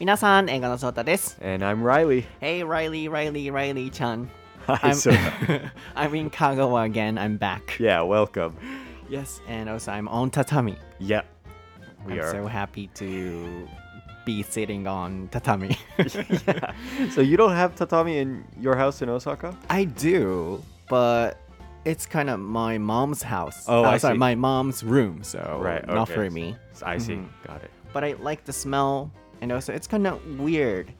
皆さん、英語のソータです。And I'm Reilly. Hey, Reilly, Reilly, Reilly chan. Hi, I'm, Sona. I'm in Kagawa again. I'm back. yeah, welcome. Yes, and also I'm on tatami. Yep. We I'm are. so happy to be sitting on tatami. yeah. So you don't have tatami in your house in Osaka? I do, but it's kind of my mom's house. Oh, I uh, sorry, see. my mom's room, so not okay. for me. I see. Mm-hmm. Got it. But I like the smell and also it's kind of weird,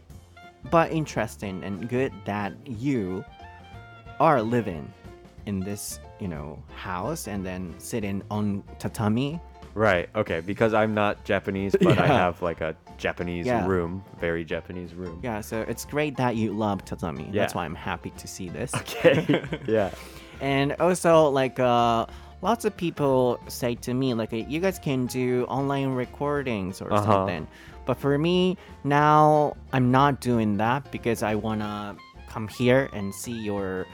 but interesting and good that you are living in this, you know, house and then sitting on tatami. Right. Okay. Because I'm not Japanese, but I have like a Japanese Yeah. room, very Japanese room. Yeah, so it's great that you love tatami. Yeah. That's why I'm happy to see this. Okay. yeah. And also, like, uh, lots of people say to me, like, you guys can do online recordings or Uh-huh. something. But for me, now I'm not doing that because I want to come here and see your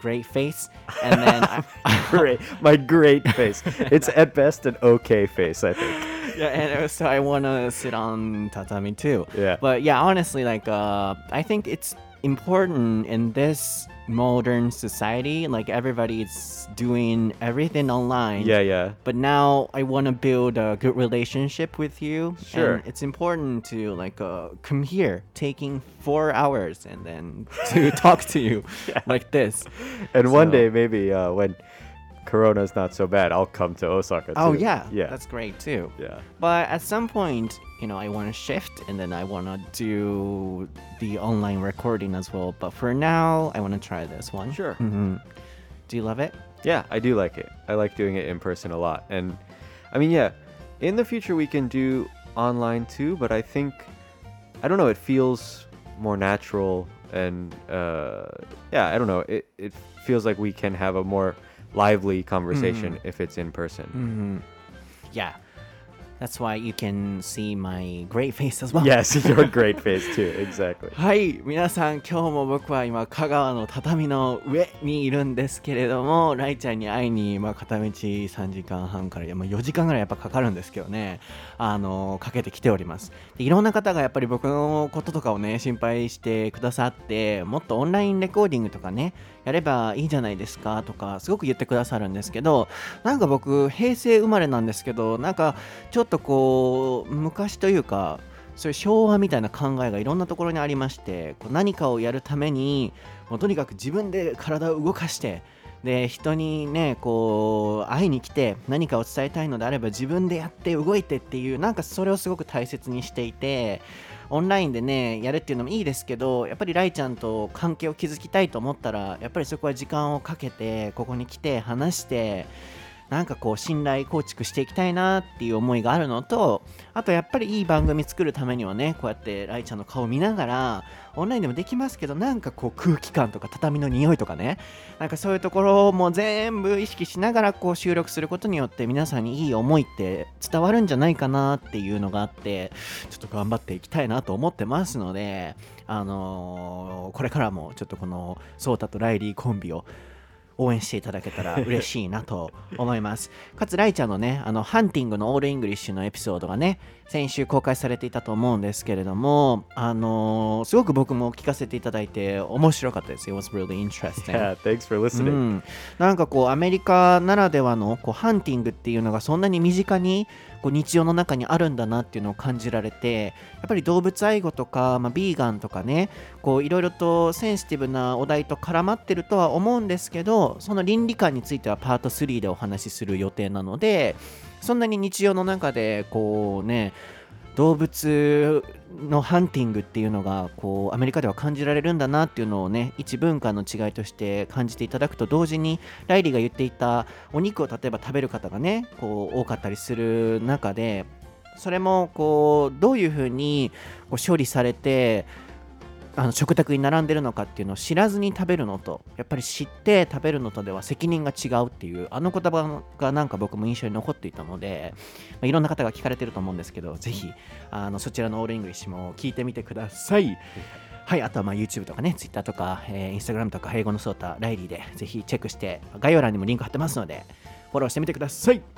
great face. And then, I, Great. My great face. It's at best an okay face, I think. yeah, and so I want to sit on tatami too. Yeah. But yeah, honestly, like, uh, I think it's important in this modern society. Like, everybody's doing everything online. Yeah, yeah. but now I want to build a good relationship with you. Sure. And it's important to like uh, come here, taking four hours, and then to talk to you like this. And one day, maybe uh, when Corona's not so bad, I'll come to Osaka too. Oh yeah, Yeah. that's great too. yeah. But at some point, you know, I want to shift, and then I want to do the online recording as well. But for now, I want to try this one. Sure. hmm Do you love it? Yeah, I do like it. I like doing it in person a lot. And I mean, yeah, in the future we can do online too, but I think I don't know, it feels more natural and uh yeah, I don't know. It it feels like we can have a more lively conversation if it's in person. hmm Yeah. That's why you can see my great face as well. Yes, your great face too. Exactly. はい皆さん今日も僕は今香川の畳の上にいるんですけれどもライちゃんに会いに、まあ、片道3時間半からまあ、4時間ぐらいやっぱかかるんですけどねあのかけてきておりますでいろんな方がやっぱり僕のこととかをね心配してくださってもっとオンラインレコーディングとかねやればいいじゃないですかとかすごく言ってくださるんですけどなんか僕平成生まれなんですけどなんかちょっとこう昔というかそういう昭和みたいな考えがいろんなところにありましてこう何かをやるためにもうとにかく自分で体を動かしてで人にねこう会いに来て何かを伝えたいのであれば自分でやって動いてっていうなんかそれをすごく大切にしていてオンラインでねやるっていうのもいいですけどやっぱりライちゃんと関係を築きたいと思ったらやっぱりそこは時間をかけてここに来て話してなんかこう信頼構築していきたいなっていう思いがあるのとあとやっぱりいい番組作るためにはねこうやってライちゃんの顔見ながらオンラインでもできますけどなんかこう空気感とか畳の匂いとかねなんかそういうところも全部意識しながらこう収録することによって皆さんにいい思いって伝わるんじゃないかなっていうのがあってちょっと頑張っていきたいなと思ってますのであのーこれからもちょっとこのソータとライリーコンビを応援していただけたら嬉しいなと思います。かつ、ライちゃんのね、あの、ハンティングのオールイングリッシュのエピソードがね、先週公開されていたと思うんですけれども、あのーすごく僕も聞かせていただいて面白かったです。It was really interesting. Yeah, thanks for う listening. ん、なんかこうアメリカならではのこうハンティングっていうのがそんなに身近にこう日常の中にあるんだなっていうのを感じられてやっぱり動物愛護とか、まあ、ビーガンとかねこういろいろとセンシティブなお題と絡まってるとは思うんですけどその倫理観についてはパート3でお話しする予定なのでそんなに日常の中でこうね動物のハンティングっていうのがこうアメリカでは感じられるんだなっていうのをね一文化の違いとして感じていただくと同時にライリーが言っていたお肉を例えば食べる方がねこう多かったりする中でそれもこうどういうふうにこう処理されてあの食卓に並んでるのかっていうのを知らずに食べるのとやっぱり知って食べるのとでは責任が違うっていうあの言葉がなんか僕も印象に残っていたので、まあいろんな方が聞かれてると思うんですけどぜひあのそちらのオールイングリッシュも聞いてみてください。はい、あとはまあ YouTube とかね、Twitter とか、えー Instagram とか、英語のソータ、ライリーでぜひチェックして、概要欄にもリンク貼ってますので、フォローしてみてください。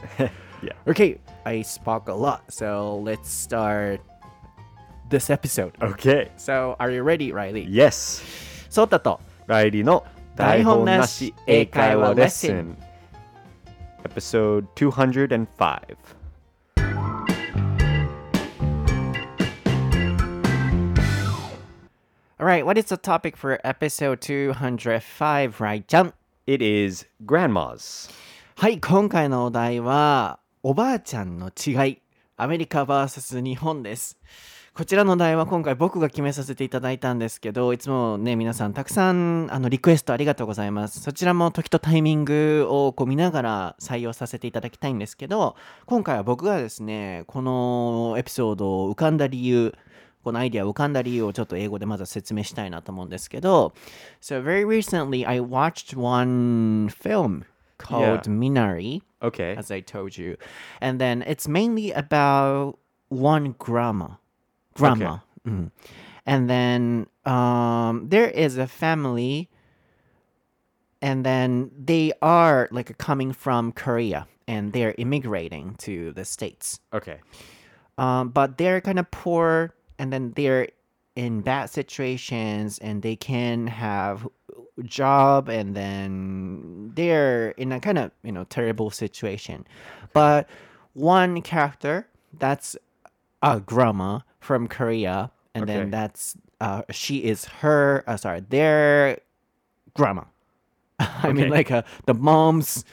Yeah. Okay, I spoke a lot, so let's start this episode. Okay. So, are you ready, Reilly? Yes. ソータとライリーの台本なし英会話レッスン。Episode 205. Alright, what is the topic for episode 205, Rai ちゃん It is grandmas. はい、今回のお題は、おばあちゃんの違い、アメリカ VS 日本です。こちらのお題は今回僕が決めさせていただいたんですけど、いつもね、皆さんたくさんあのリクエストありがとうございます。そちらも時とタイミングをこう見ながら採用させていただきたいんですけど、今回は僕がですね、このエピソードを浮かんだ理由、このアイディア浮かんだ理由をちょっと英語でまず説明したいなと思うんですけど、So very recently I watched one film called Yeah. Minari, Okay as I told you. And then it's mainly about one grandma. Grandma. Mhm. And then um, there is a family, and then they are like coming from Korea and they're immigrating to the States. Okay Um, but they're kind of poor and then they're in bad situations and they can have job and then they're in a kind of you know terrible situation but one character that's a grandma from korea and Okay. then that's uh, she is her uh, sorry their grandma. I mean like uh, the mom's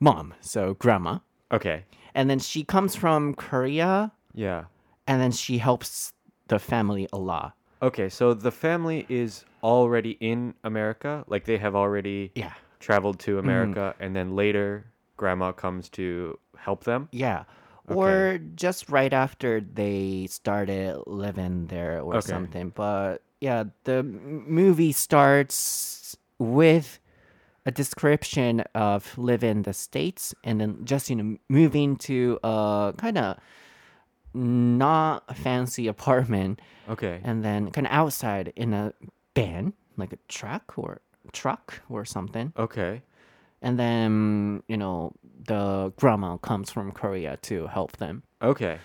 mom so grandma. Okay. And then she comes from Korea. Yeah. And then she helps the family a lot. Okay so the family is already in America? Like they have already Yeah. traveled to America and then later grandma comes to help them? Yeah. Or just right after they started living there or Okay. something. But yeah, the movie starts with a description of living in the States and then just, you know, moving to a kind of not fancy apartment Okay and then kind of outside in a van, like a truck or truck or something. Okay And then, you know, the grandma comes from Korea to help them. Okay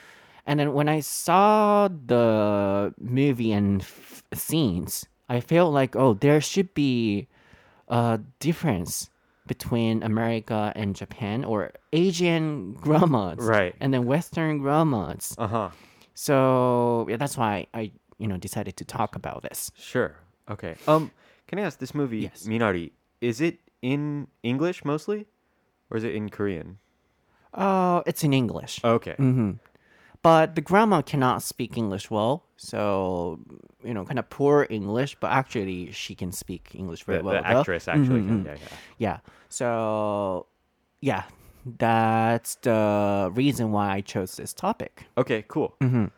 And then when I saw the movie and f- scenes, I felt like, oh, there should be a difference between America and Japan or Asian grandmas Right. and then Western grandmas. Uh-huh So yeah, that's why I, you know, decided to talk about this. Sure. Okay. Um, can I ask this movie, Yes. Minari, is it in English mostly, or is it in Korean? Oh, it's in English. Okay. hmm But the grandma cannot speak English well, so you know, kind of poor English. But actually, she can speak English very The, well. the actress actually. Mhm, can- mhm. Yeah, yeah. Yeah. So, yeah, that's the reason why I chose this topic. Okay. Cool. Mhm.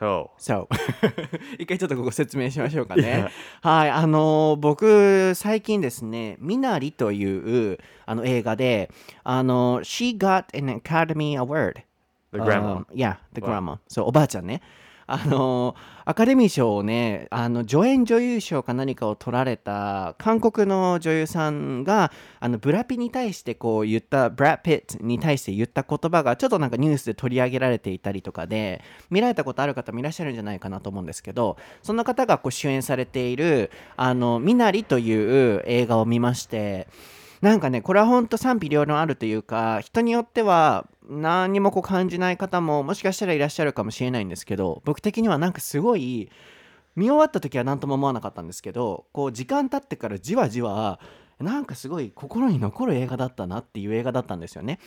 So. So 一回ちょっとここ説明しましょうかね。はい、あの僕最近ですね、ミナリというあの映画で、あの She got an Academy Award. The grandma. Um, yeah, the grandma. そう、おばあちゃんね。あのアカデミー賞をね、あの助演女優賞か何かを取られた韓国の女優さんがあのブラピに対してこう言ったブラピットに対して言った言葉がちょっとなんかニュースで取り上げられていたりとかで見られたことある方もいらっしゃるんじゃないかなと思うんですけどそんな方がこう主演されている「あのミナリ」という映画を見ましてなんかねこれは本当賛否両論あるというか人によっては何にもこう感じない方ももしかしたらいらっしゃるかもしれないんですけど僕的にはなんかすごい見終わった時は何とも思わなかったんですけどこう時間経ってからじわじわなんかすごい心に残る映画だったなっていう映画だったんですよね。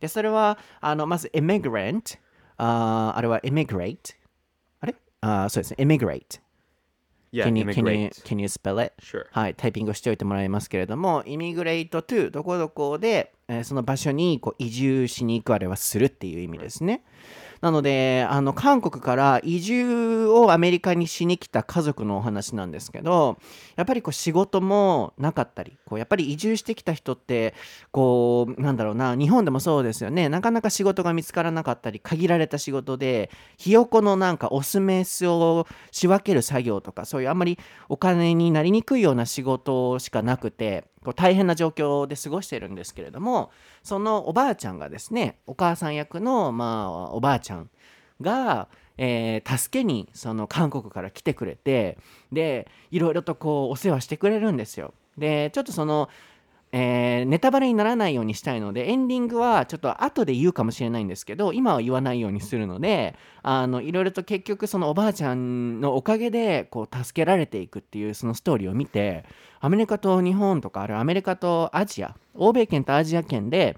でそれはあのまず「Immigrant」ああれは「Immigrate」あれ？あそうですね「Immigrate」Yeah. can you, can, you, can you spell it? Sure. はい、タイピングしておいてもらいますけれども、イミグレートトゥどこどこで、えーその場所にこう移住しに行くあれはするっていう意味ですね。なので、あの韓国から移住をアメリカにしに来た家族のお話なんですけど、やっぱりこう仕事もなかったり、こうやっぱり移住してきた人って、こう、なんだろうな、日本でもそうですよね、なかなか仕事が見つからなかったり、限られた仕事で、ひよこのなんかオスメスを仕分ける作業とか、そういうあんまりお金になりにくいような仕事しかなくて、こう大変な状況で過ごしてるんですけれども、そのおばあちゃんがですね、お母さん役の、まあ、おばあちゃんが、えー助けにその韓国から来てくれてでいろいろとこうお世話してくれるんですよ。でちょっとそのえーネタバレにならないようにしたいのでエンディングはちょっと後で言うかもしれないんですけど今は言わないようにするのであのいろいろと結局そのおばあちゃんのおかげでこう助けられていくっていうそのストーリーを見てアメリカと日本とかあるアメリカとアジア欧米圏とアジア圏で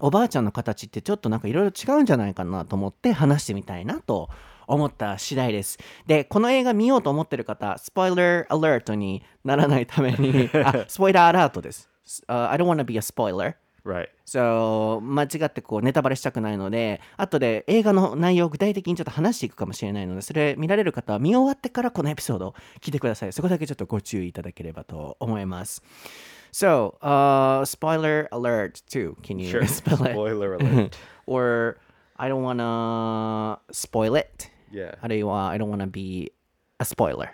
おばあちゃんの形ってちょっとなんかいろいろ違うんじゃないかなと思って話してみたいなと思った次第です。で、この映画見ようと思ってる方、スポイラーアラートにならないために、あ、スポイラーアラートです。Uh, I don't want to be a spoiler. Right. So 間違ってこうネタバレしたくないので後で映画の内容を具体的にちょっと話していくかもしれないのでそれ見られる方は見終わってからこのエピソードを聞いてくださいそこだけちょっとご注意いただければと思います So uh, spoiler alert too can you Sure. spell it Spoiler alert. or I don't wanna spoil it yeah. あるいは I don't wanna be a spoiler.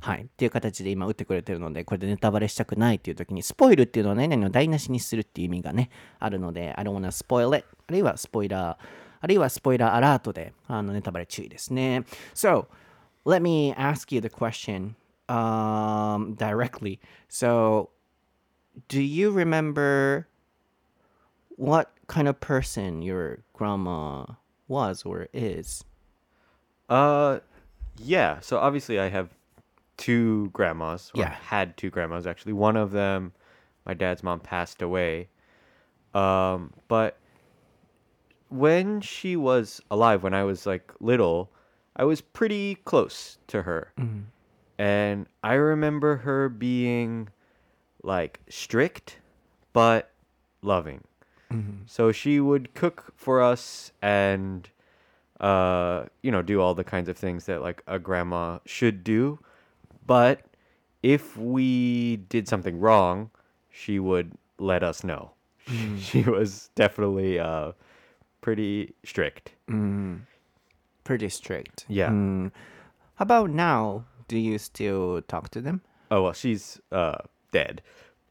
はい。っていう形で今打ってくれてるので、これでネタバレしたくないっていう時に、スポイルっていうのは何々を台無しにするっていう意味がね、あるので、I don't wanna spoil it. あるいはスポイラー、あるいはスポイラーアラートで、あのネタバレ注意ですね。So, let me ask you the question um, directly. So, do you remember what kind of person your grandma was or is? Uh, yeah. So obviously, I have two grandmas. Or Yeah. Had two grandmas actually. One of them, my dad's mom passed away. Um, but when she was alive, when I was like little, I was pretty close to her, and I remember her being like strict, but loving. So she would cook for us and uh, you know, do all the kinds of things that like a grandma should do. But if we did something wrong, she would let us know. She was definitely uh, pretty strict. Pretty strict. Yeah. Mm. How about now? Do you still talk to them? Oh well, she's uh, dead.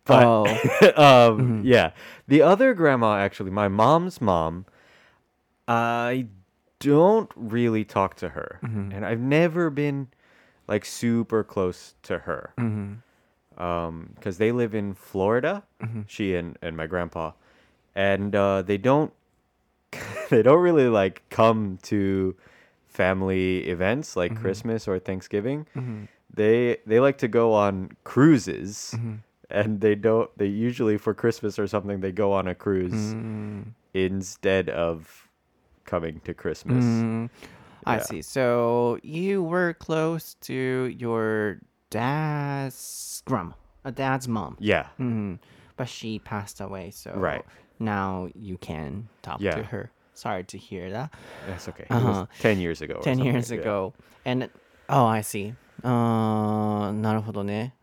But oh, um, yeah, the other grandma actually, my mom's mom. I don't really talk to her, and I've never been like super close to her. Mm-hmm. Um, because they live in Florida, mm-hmm. she and and my grandpa, and uh, they don't they don't really like come to family events like mm-hmm. Christmas or Thanksgiving. They they like to go on cruises, and they don't. They usually for Christmas or something they go on a cruise mm. instead of coming to Christmas. Mm. I Yeah. see. So you were close to your dad's grandma, a dad's mom. Yeah, Mhm. But she passed away, so Right. now you can talk to Yeah. her. Sorry to hear that. that's okay. It Uh-huh. was ten years ago. or 10 something, years yeah. ago. And oh, I see. あーなるほどね。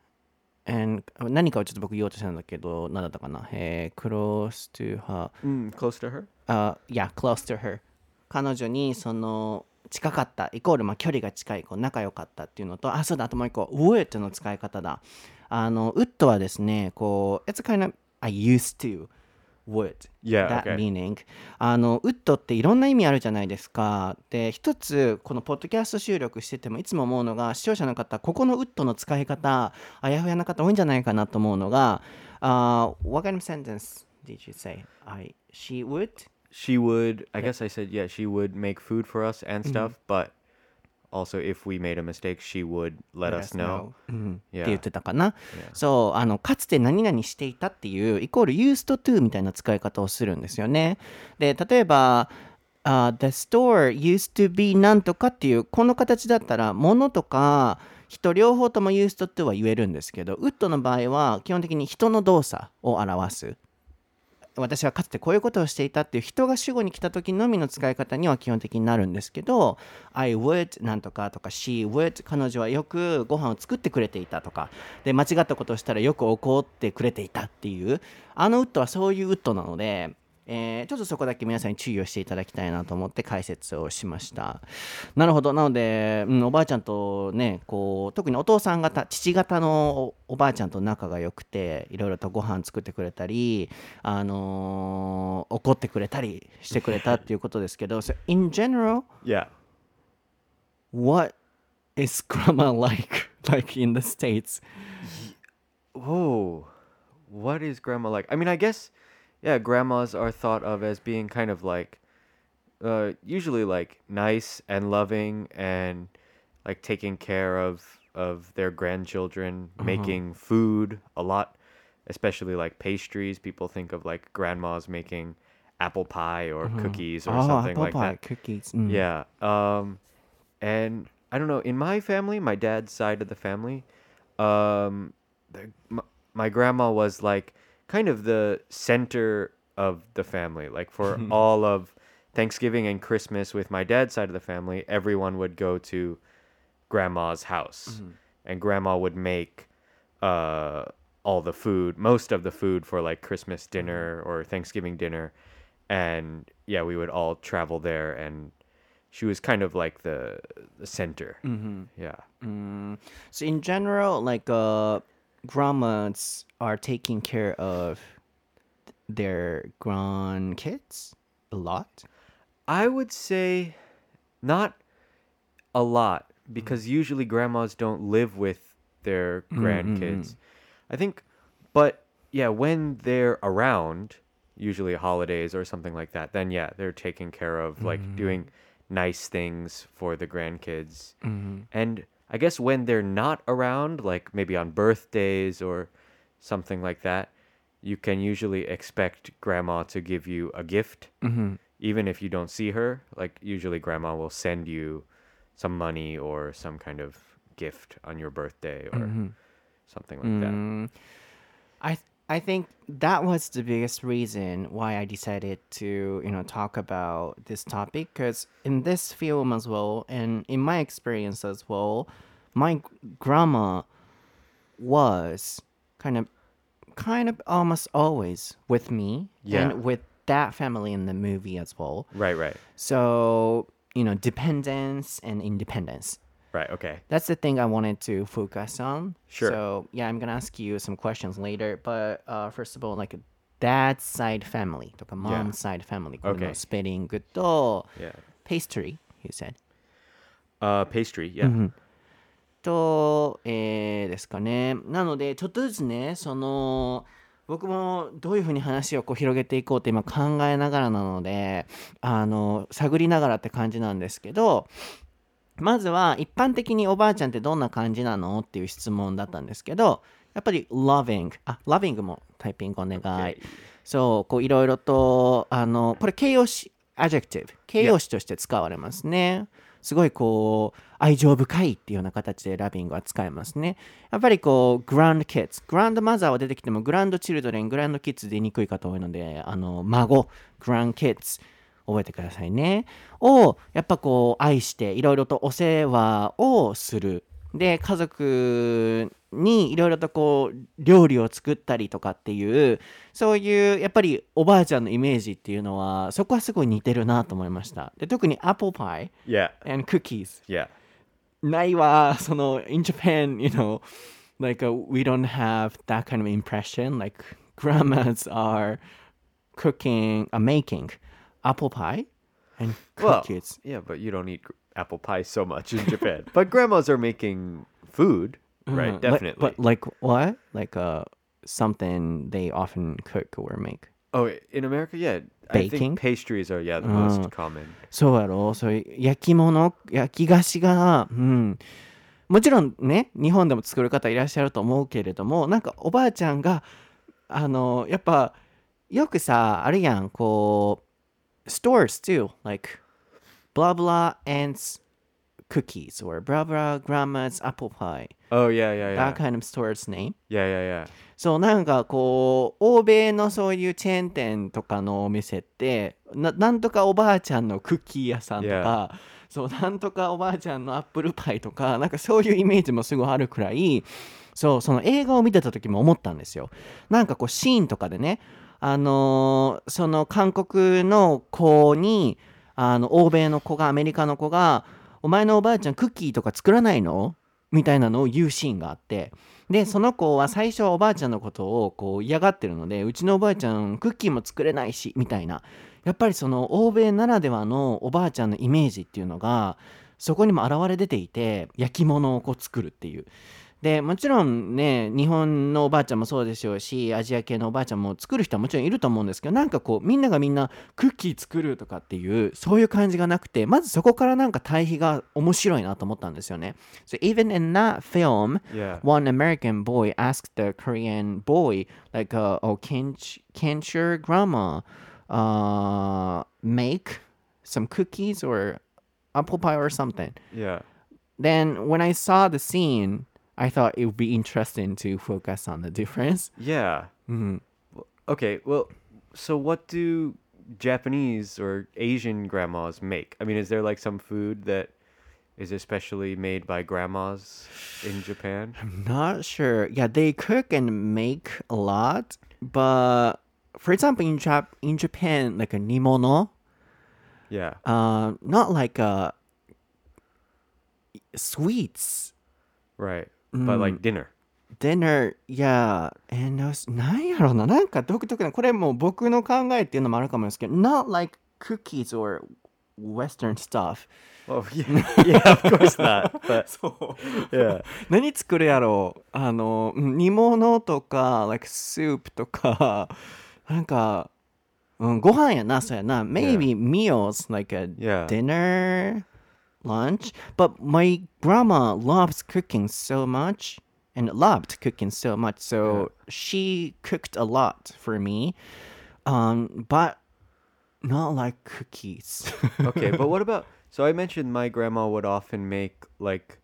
And 何かをちょっと僕言おうとしたんだけど、何だったかなえー、close to her. Mm, close to her. あ、yeah, close to her. 彼女にその 近かった、イコールまあ距離が近い、こう仲良かったっていうのと、あ、そうだ、あともう一個、would の使い方だ。あの、would はですね、こう、it's kind of, I used to would. Yeah, that okay. meaning あのウッドっていろんな意味あるじゃないですかで一つこのポッドキャスト収録しててもいつも思うのが視聴者の方ここのウッドの使い方あやふやな方多いんじゃないかなと思うのが、uh, What kind of sentence did you say? I, she would? She would. I guess I said yeah. She would make food for us and stuff, but also if we made a mistake, she would let, us know. うんっ Yeah. て言ってたかな、そうあのかつて何々していたっていうイコール used to みたいな使い方をするんですよねで例えばあ The store used to be なんとかっていうこの形だったら物とか人両方とも used to は言えるんですけど would の場合は基本的に人の動作を表す私はかつてこういうことをしていたっていう人が主語に来た時のみの使い方には基本的になるんですけど I would なんとかとか She would 彼女はよくご飯を作ってくれていたとか。で間違ったことをしたらよく怒ってくれていたっていうあのウッドはそういうウッドなのでえーちょっとそこだけ皆さんに注意をしていただきたいなと思って解説をしましたなるほどなので、うん、おばあちゃんとねこう特にお父さん方父方のおおばあちゃんと仲が良くていろいろとご飯作ってくれたり、あのーお怒ってくれたりしてくれたっていうことですけど、so in general, Yeah. what is grandma like like in the states? Whoa. What is grandma like? I mean, I guess, yeah, grandmas are thought of as being kind of like, uh, usually like nice and loving and like taking care of of their grandchildren, making food a lot, especially like pastries. People think of like grandmas making apple pie or cookies or oh, something apple like pie, that. cookies. mm. Yeah. Um, and I don't know. In my family, my dad's side of the family, um, the, my, my grandma was like kind of the center of the family. Like for all of Thanksgiving and Christmas with my dad's side of the family, everyone would go to grandma's house, and grandma would make uh all the food, most of the food for like Christmas dinner or Thanksgiving dinner, and yeah, we would all travel there, and she was kind of like the the center. Yeah. Mm, so in general, like uh, grandmas are taking care of their grandkids a lot. I would say not a lot because mm. usually grandmas don't live with their mm, mm, grandkids. I think, but yeah, when they're around, usually holidays or something like that, then yeah, they're taking care of like doing nice things for the grandkids. Mm-hmm. And I guess when they're not around, like maybe on birthdays or something like that, you can usually expect grandma to give you a gift. Even if you don't see her, like usually grandma will send you some money or some kind of gift on your birthday or something like that. Mm, I I think that was the biggest reason why I decided to you know talk about this topic because in this film as well and in my experience as well, my grandma was kind of kind of almost always with me Yeah. and with that family in the movie as well. Right, right, So you know dependence and independence. Right. Okay. That's the thing I wanted to focus on. Sure. So yeah, I'm gonna ask you some questions later. But uh, first of all, like dad's side family とか mom's side family こ.のスペリングと Yeah. pastry you said Uh, pastry. Yeah. と、えーですかねなのでちょっとずつねその僕もどういうふうに話をこう広げていこうって今考えながらなのであの探りながらって感じなんですけどまずは一般的におばあちゃんってどんな感じなのっていう質問だったんですけどやっぱり loving あ loving もタイピングお願い、Okay. そうこういろいろとあのこれ形容詞 adjective 形容詞として使われますね。すごいこう愛情深いっていうような形でラビングは使えますね。やっぱりこうグランドキッズグランドマザーは出てきてもグランドチルドレングランドキッズ出にくい方多いのであの孫グランドキッズ覚えてくださいね。をやっぱこう愛していろいろとお世話をする。で家族にいろいろとこう料理を作ったりとかっていうそういうやっぱりおばあちゃんのイメージっていうのはそこはすごい似てるなと思いました。で特にアップルパイ Yeah. and cookies Yeah. ないはその in Japan you know like uh, we don't have that kind of impression. Like grandmas are cooking uh, making apple pie and Well, cookies yeah, but you don't eat apple pie so much in Japan. but grandmas are making food, right? Uh, like- Definitely. but like what? Like uh something they often cook or make. oh, in America, yeah. I Baking? think pastries are yeah the most common. そうやろそう焼き物焼き菓子がうんもちろんね日本でも作る方いらっしゃると思うけれどもなんかおばあちゃんがあのやっぱよくさあるやんこう stores too like blah blah ants cookies or blah blah grandma's apple pie Oh yeah, yeah, yeah. that kind of store's name Yeah, yeah, yeah. そうなんかこう欧米のそういうチェーン店とかのお店ってななんとかおばあちゃんのクッキー屋さんとか、そうなんとかおばあちゃんのアップルパイとかなんかそういうイメージもすごいあるくらいそうその映画を見てた時も思ったんですよなんかこうシーンとかでねあのーその韓国の子にあの欧米の子がアメリカの子が「お前のおばあちゃんクッキーとか作らないの?」みたいなのを言うシーンがあって。でその子は最初はおばあちゃんのことをこう嫌がってるのでうちのおばあちゃんクッキーも作れないしみたいな。やっぱりその欧米ならではのおばあちゃんのイメージっていうのがそこにも現れ出ていて焼き物をこう作るっていうでもちろんね日本のおばあちゃんもそうでしょうしアジア系のおばあちゃんも作る人はもちろんいると思うんですけどなんかこうみんながみんなクッキー作るとかっていうそういう感じがなくてまずそこからなんか対比が面白いなと思ったんですよね。So even in that film Yeah. one American boy asked the Korean boy like uh, oh can't can't your grandma uh, make some cookies or apple pie or something Yeah. then when I saw the scene, I thought it would be interesting to focus on the difference. Yeah. Mhm. Okay, well, so what do Japanese or Asian grandmas make? I mean, is there like some food that is especially made by grandmas in Japan? I'm not sure. Yeah, they cook and make a lot, but for example, in Jap- in Japan, like a nimono, Yeah. uh, not like a sweets Right. But like dinner. dinner, yeah, and those なんやろな、なんか独特な、これもう僕の考えっていうのもあるかもですけど、not like cookies or Western stuff. Oh, yeah. yeah, of course not. But そう。yeah. 何作るやろうあのうん煮物とか like soup とかなんか、うん、ご飯やなそうやな maybe meals like a Yeah. dinner lunch, but my grandma loves cooking so much and loved cooking so much, so yeah. she cooked a lot for me. Um, but not like cookies. okay, but what about? So I mentioned my grandma would often make like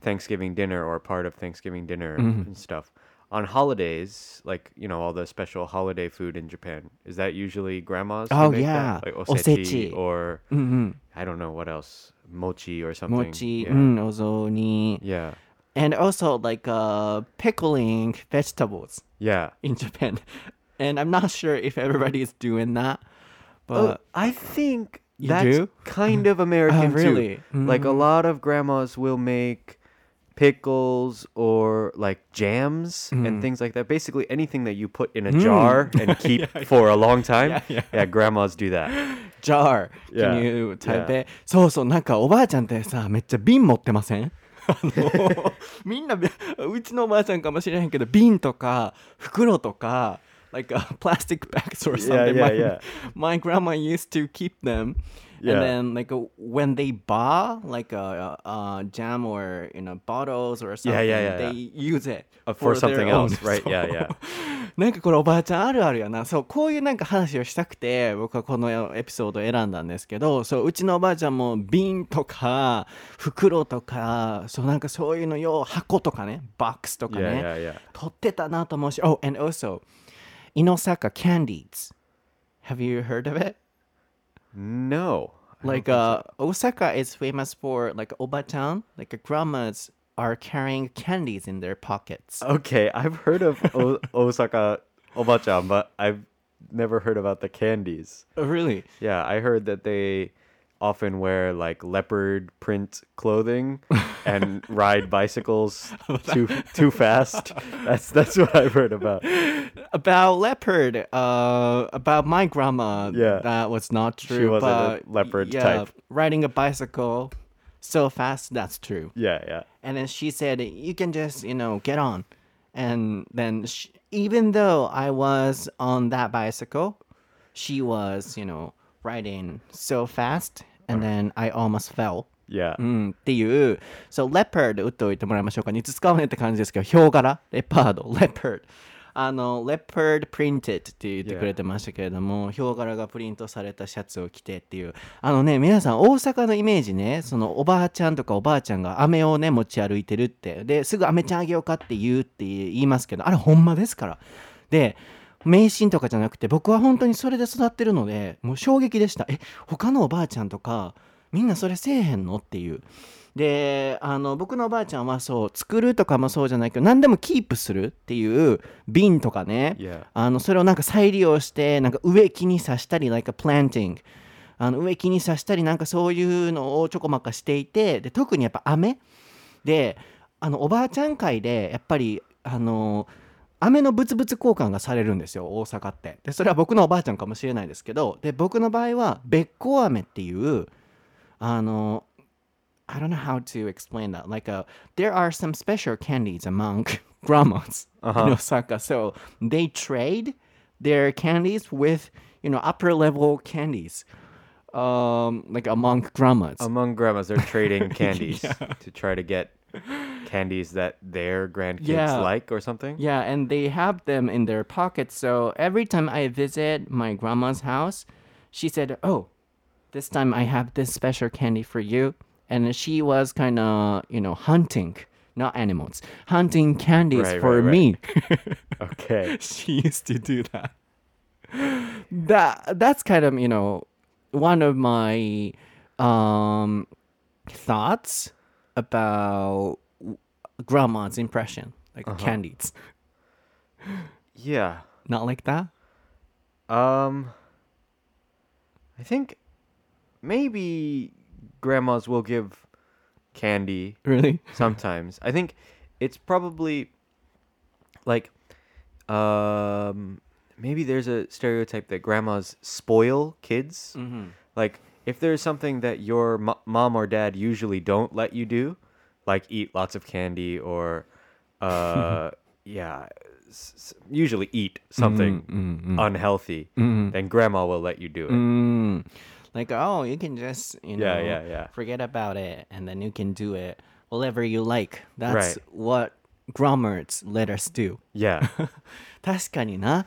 Thanksgiving dinner or part of Thanksgiving dinner mm-hmm. and stuff on holidays, like you know, all the special holiday food in Japan, is that usually grandma's? Oh yeah, that? like or mm-hmm. I don't know what else mochi or something. Mochi, yeah. mm, ozoni. Yeah. And also like uh, pickling vegetables. Yeah. In Japan. And I'm not sure if everybody is doing that. But oh, I think that's do? kind of oh, American uh, really? too. Mm. Like a mm. lot of grandmas will make pickles or like jams mm. and things like that. Basically anything that you put in a mm. jar and keep yeah, for a long time. Yeah, yeah. yeah, grandmas do that. Jar. Yeah. Can you type Yeah. it? そうそう、なんかおばあちゃんってさ、めっちゃ瓶持ってませんあのみんな、うちのおばあちゃんかもしれへんけど、瓶とか袋とか、like、uh, plastic bags or Yeah, something. yeah, my, yeah. my grandma used to keep them. Yeah. And then, like, uh, when they buy, like, a, uh jam or, you know, bottles or something, Yeah, yeah, yeah, they use it Uh, for their something else, right? Yeah, yeah. なんかこれおばあちゃんあるあるやな。そう、こういうなんか話をしたくて、僕はこのエピソードを選んだんですけど、そう、うちのおばあちゃんも瓶とか、袋とか、そう、なんかそういうのよ、箱とかね、ボックスとか Yeah, ね、yeah, yeah. 取ってたなと思うし、Oh, and also, Inosaka candies. Have you heard of it? No. I Like, uh, Osaka is famous for, like, Oba-chan, like, grandmas are carrying candies in their pockets. Okay, I've heard of o- Osaka Obachan, but I've never heard about the candies. Oh, really? Yeah, I heard that they often wear like leopard print clothing and ride bicycles too too fast. That's that's what I've heard about. about leopard uh about my grandma Yeah. that was not true She wasn't a leopard yeah, type. riding a bicycle so fast that's true Yeah, yeah. and then she said you can just you know get on and then sh even though i was on that bicycle she was you know riding so fast and then i almost fell Yeah. うん、っていう、そう、leopard 打っておいてもらいましょうか。いつ使うねって感じですけど、ヒョウ柄、レパード、leopard。あの、leopard printed って言ってくれてましたけれども、ヒョウ柄がプリントされたシャツを着てっていう。あのね、皆さん、大阪のイメージね、そのおばあちゃんとかおばあちゃんが飴をね、持ち歩いてるって。で、すぐ飴ちゃんあげようかって言うって言いますけど、あれほんまですから。で、迷信とかじゃなくて僕は本当にそれで育ってるのでもう衝撃でした。え他のおばあちゃんとかみんなそれせえへんの？っていう。であの僕のおばあちゃんはそう作るとかもそうじゃないけど何でもキープするっていう瓶とかね.あのそれをなんか再利用してなんか植木に刺したり like a planting あの植木に刺したりなんかそういうのをちょこまかしていてで特にやっぱ飴。であのおばあちゃん会でやっぱりあの飴のブツブツ交換がされるんですよ大阪ってでそれは僕のおばあちゃんかもしれないですけどで僕の場合はべっこう飴っていうあの I don't know how to explain that like a, there are some special candies among grandmas Uh-huh. in Osaka so they trade their candies with you know upper level candies um like among grandmas Among grandmas, they're trading candies to try to get candies that their grandkids Yeah. like or something. Yeah, and they have them in their pockets. So every time I visit my grandma's house, she said, "Oh, this time I have this special candy for you." And she was kind of, you know, hunting, not animals, hunting candies Right, for right, me. Okay. she used to do that. That that's kind of, you know, one of my um thoughts about grandma's impression, like candies. Yeah. Not like that? Um I think maybe grandmas will give candy Really? sometimes. I think it's probably like um maybe there's a stereotype that grandmas spoil kids. Mm-hmm. Like if there's something that your mo- mom or dad usually don't let you do, like eat lots of candy or uh yeah, s- s- usually eat something Mm-hmm. unhealthy, then grandma will let you do it. Mm. Like, oh, you can just, you know, Yeah, yeah, yeah. forget about it and then you can do it whatever you like. That's Right. what grammars let us do. Yeah. 確かにな。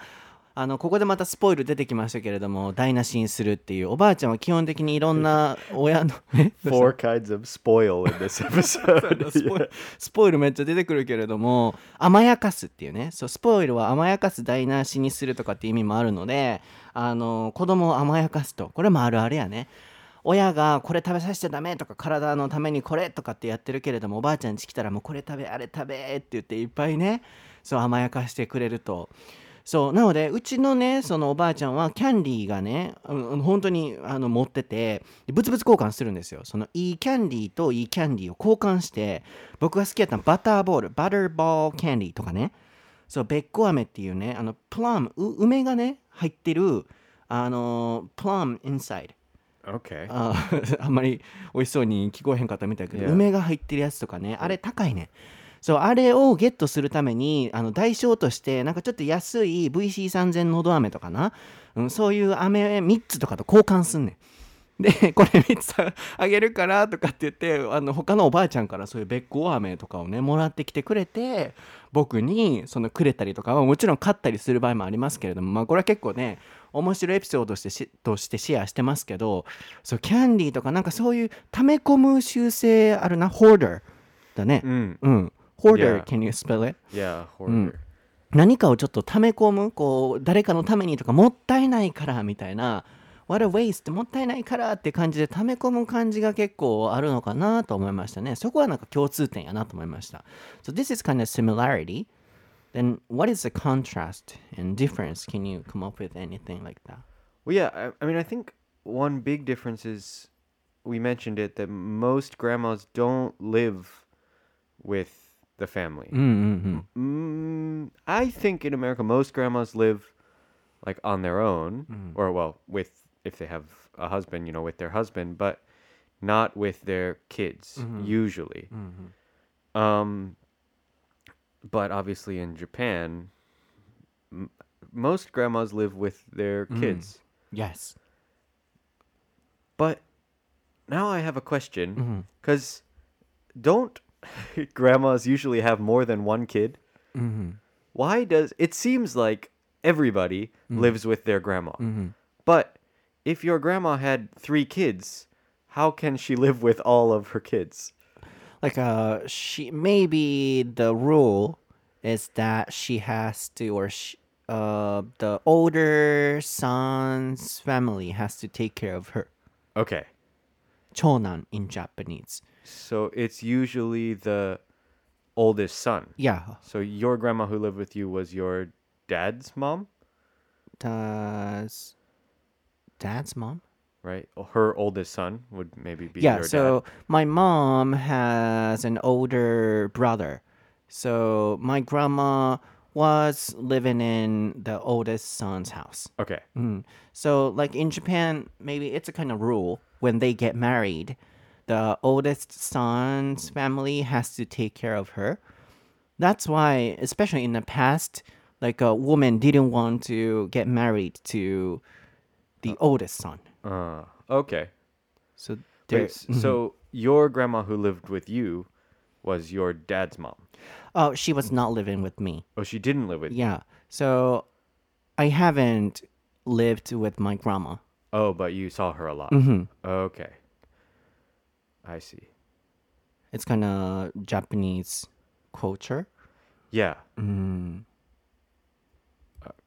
あのここでまたスポイル出てきましたけれども台無しにするっていうおばあちゃんは基本的にいろんな親のえ Four kinds of spoil in this episode. スポイルめっちゃ出てくるけれども甘やかすっていうね。そうスポイルは甘やかす台無しにするとかっていう意味もあるのであの子供を甘やかすと。これもあるあるやね。親がこれ食べさせちゃダメとか体のためにこれとかってやってるけれどもおばあちゃん家来たらもうこれ食べあれ食べって言っていっぱいねそう甘やかしてくれるとそうなのでうちのねそのおばあちゃんはキャンディーがねうん本当にあの持っててで物々交換するんですよそのいいキャンディーといいキャンディーを交換して僕が好きやったのバターボールバターボールキャンディーとかねそうべっこ飴っていうねあのプラムう梅がね入ってるあのプラムインサイド okay. あ あんまり美味しそうに聞こえへんかったみたいだけど、Yeah. 梅が入ってるやつとかねあれ高いねそうあれをゲットするためにあの代償としてなんかちょっと安い VC3000 のど飴とかな、うん、そういう飴3つとかと交換すんねん。でこれ3つあげるからとかって言ってあの他のおばあちゃんからそういうべっこう飴とかをねもらってきてくれて僕にそのくれたりとかはもちろん買ったりする場合もありますけれどもまあこれは結構ね面白いエピソードとしてしとしてシェアしてますけどそうキャンディーとかなんかそういう溜め込む習性あるなホーダーだね。Mm. うん。ホー ダー Yeah. can you spell it? Yeah, hoarder. 何かをちょっと溜め込むこう誰かのためにとかもったいないからみたいな What a waste もったいないからって感じで溜め込む感じが結構あるのかなと思いましたねそこはなんか共通点やなと思いました So this is kind of similarity then what is the contrast and difference can you come up with anything like that Well, yeah, I, I mean, I think one big difference is we mentioned it that most grandmas don't live with the family. Mm-hmm. Mm, I think in America, most grandmas live like on their own, mm. or well, with if they have a husband, you know, with their husband, but not with their kids mm-hmm. usually. Mm-hmm. Um, but obviously, in Japan, m- most grandmas live with their mm. kids. Mm. Yes. But now I have a question mm-hmm. because don't grandmas usually have more than one kid? Why does it seems like everybody lives with their grandma? But if your grandma had three kids, how can she live with all of her kids? like uh she maybe the rule is that she has to or sh uh the older son's family has to take care of her Okay. 長男 in japanese So it's usually the oldest son. yeah So your grandma who lived with you was your dad's mom? does dad's mom right? Oh, her oldest son would maybe be yeah so dad. my mom has an older brother so my grandma was living in the oldest son's house Okay. Mm. so like in japan maybe it's a kind of rule when they get married the oldest son's family has to take care of her that's why especially in the past like a woman didn't want to get married to the oldest son Uh, okay. so Wait, so your grandma who lived with you was your dad's mom. Oh she was not living with me Oh, she didn't live with you. Yeah. So I haven't lived with my grandma. Oh, but you saw her a lot. hmm Okay. I see. It's kind of Japanese culture. Yeah. Mm.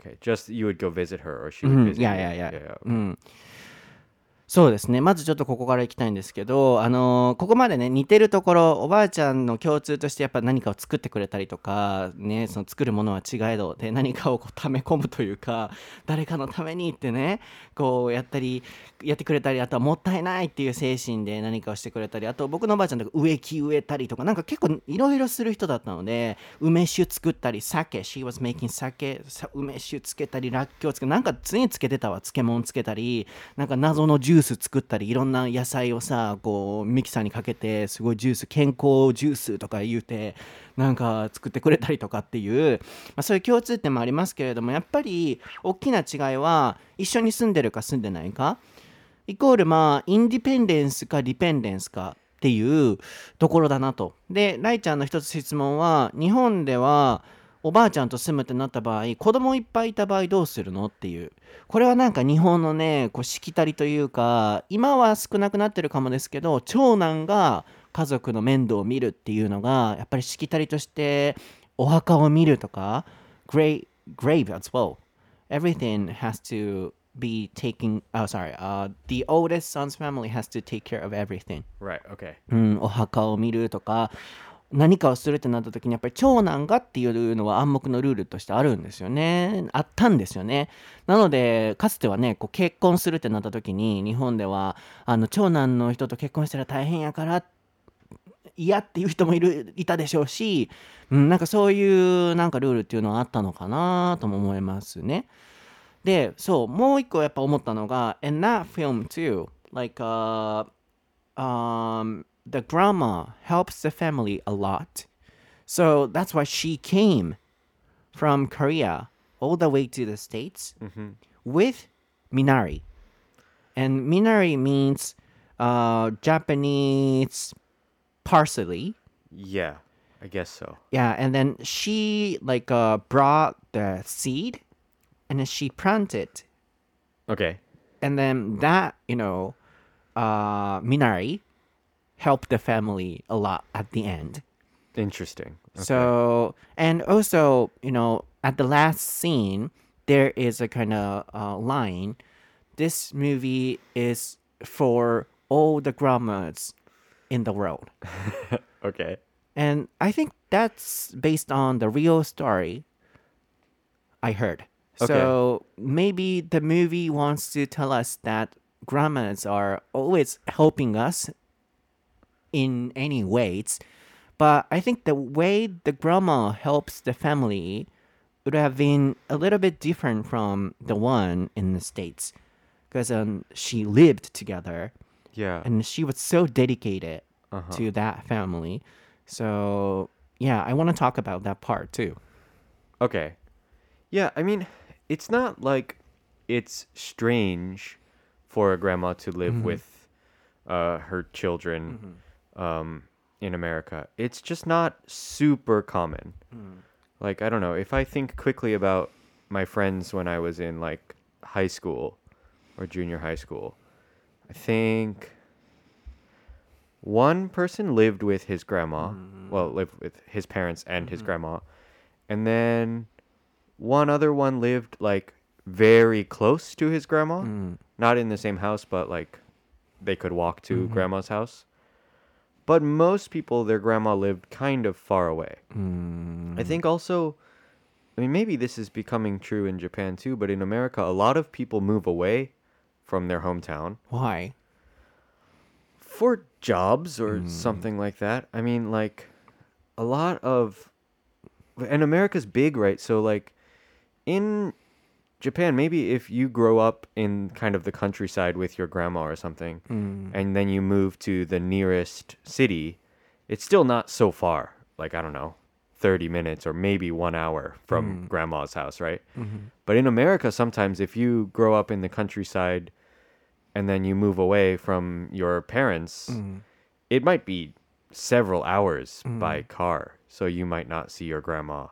Okay. Just you would go visit her or she would Mhm. visit Yeah, you. yeah, yeah. okay. うんそうですね。まずちょっとここからいきたいんですけどあのここまでね似てるところおばあちゃんの共通としてやっぱ何かを作ってくれたりとかねその作るものは違えどで何かをこう溜め込むというか誰かのためにってねこうやったりやってくれたりあとはもったいないっていう精神で何かをしてくれたりあと僕のおばあちゃんとか植木植えたりとかなんか結構いろいろする人だったので梅酒作ったり酒 she was making 酒梅酒つけたりらっきょうつけなんか常につけてたわ漬物つけたりなんか謎のジュース作ったりいろんな野菜をさこうミキサーにかけてすごいジュース健康ジュースとか言うてなんか作ってくれたりとかっていう、まあ、そういう共通点もありますけれどもやっぱり大きな違いは一緒に住んでるか住んでないか？イコールまあインディペンデンスかディペンデンスかっていうところだなと。で、ライちゃんの一つ質問は日本ではおばあちゃんと住むってなった場合子供いっぱいいた場合どうするのっていうこれはなんか日本のねこうしきたりというか今は少なくなってるかもですけど長男が家族の面倒を見るっていうのがやっぱりしきたりとしてお墓を見るとか grave, grave as well everything has to be taking oh sorry uh the oldest son's family has to take care of everything Right. Okay. うん、お墓を見るとか何かをするってなった時にやっぱり長男がっていうのは暗黙のルールとしてあるんですよねあったんですよねなのでかつてはねこう結婚するってなった時に日本ではあの長男の人と結婚したら大変やから嫌っていう人もいるいたでしょうし、うん、なんかそういうなんかルールっていうのはあったのかなとも思いますねでそうもう一個やっぱ思ったのが in that film too like uh um, the grandma helps the family a lot. So that's why she came from Korea all the way to the States with Minari. And Minari means uh, Japanese parsley. Yeah. I guess so. Yeah, and then she like uh, brought the seed and then she planted Okay. and then that you know uh minari helped the family a lot at the end Interesting. Okay. so and also you know at the last scene there is a kind of uh, line this movie is for all the grandmas in the world. Okay. and i think that's based on the real story i heard. So maybe the movie wants to tell us that grandmas are always helping us in any ways but i think the way the grandma helps the family would have been a little bit different from the one in the states because um, she lived together Yeah. and she was so dedicated Uh-huh. to that family. So yeah, I want to talk about that part too. Okay. Yeah, I mean, it's not like it's strange for a grandma to live with uh, her children um, in America. It's just not super common. Like, I don't know. If I think quickly about my friends when I was in like high school or junior high school, I think one person lived with his grandma. Mm-hmm. Well, lived with his parents and his mm-hmm. grandma. And then one other one lived like very close to his grandma. Mm. Not in the same house, but like they could walk to mm-hmm. grandma's house. But most people, their grandma lived kind of far away. I mm. think also, I mean, maybe this is becoming true in Japan too, but in America, a lot of people move away from their hometown Why? For jobs or hmm. something like that. I mean, like a lot of and America's big, right? So like in Japan, maybe if you grow up in kind of the countryside with your grandma or something, hmm. and then you move to the nearest city, it's still not so far. Like I don't know, thirty minutes or maybe one hour from hmm. grandma's house, right? Mm-hmm. But in America, sometimes if you grow up in the countryside and then you move away from your parents, it might be several hours by car. So you might not see your grandma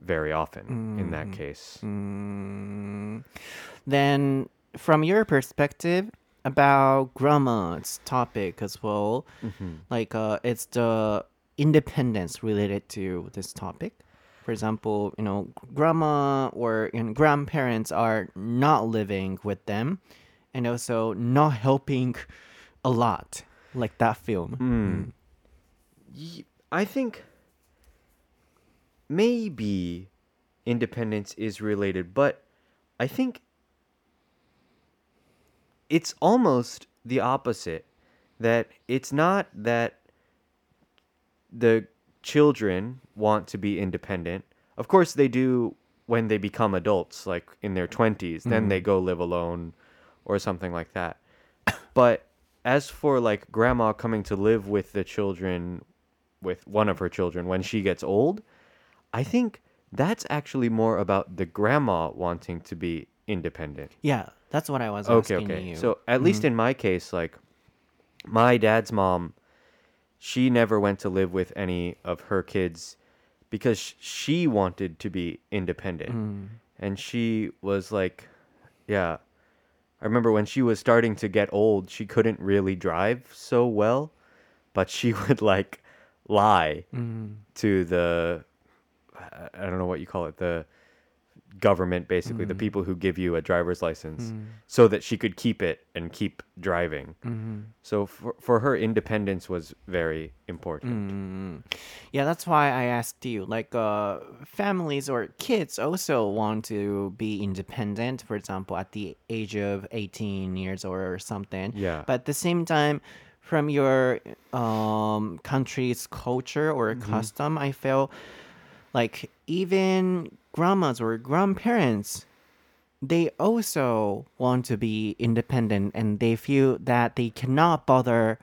very often in that case. Mm, then, from your perspective about grandma's topic as well, like uh, it's the independence related to this topic. For example, you know, grandma or you know, grandparents are not living with them, and also not helping a lot, like that film. Hmm. Ye- I think maybe independence is related, but I think it's almost the opposite. That it's not that the children want to be independent. Of course, they do when they become adults, like in their 20s, then mm-hmm. they go live alone or something like that. But as for like grandma coming to live with the children, with one of her children when she gets old, I think that's actually more about the grandma wanting to be independent. Yeah, that's what I was Okay, asking okay. you. So at mm-hmm. least in my case, like my dad's mom, she never went to live with any of her kids because she wanted to be independent. Mm. And she was like, yeah. I remember when she was starting to get old, she couldn't really drive so well, but she would like lie mm. to the I- I don't know what you call it, the government basically, the mm. people who give you a driver's license mm. so that she could keep it and keep driving. Mm-hmm. So for for her independence was very important. Mm-hmm. Yeah, that's why I asked you. Like, uh, families or kids also want to be independent. For example, at the age of eighteen years or something. Yeah. But at the same time, from your um country's culture or mm-hmm. custom, I feel like even grandmas or grandparents they also want to be independent and they feel that they cannot bother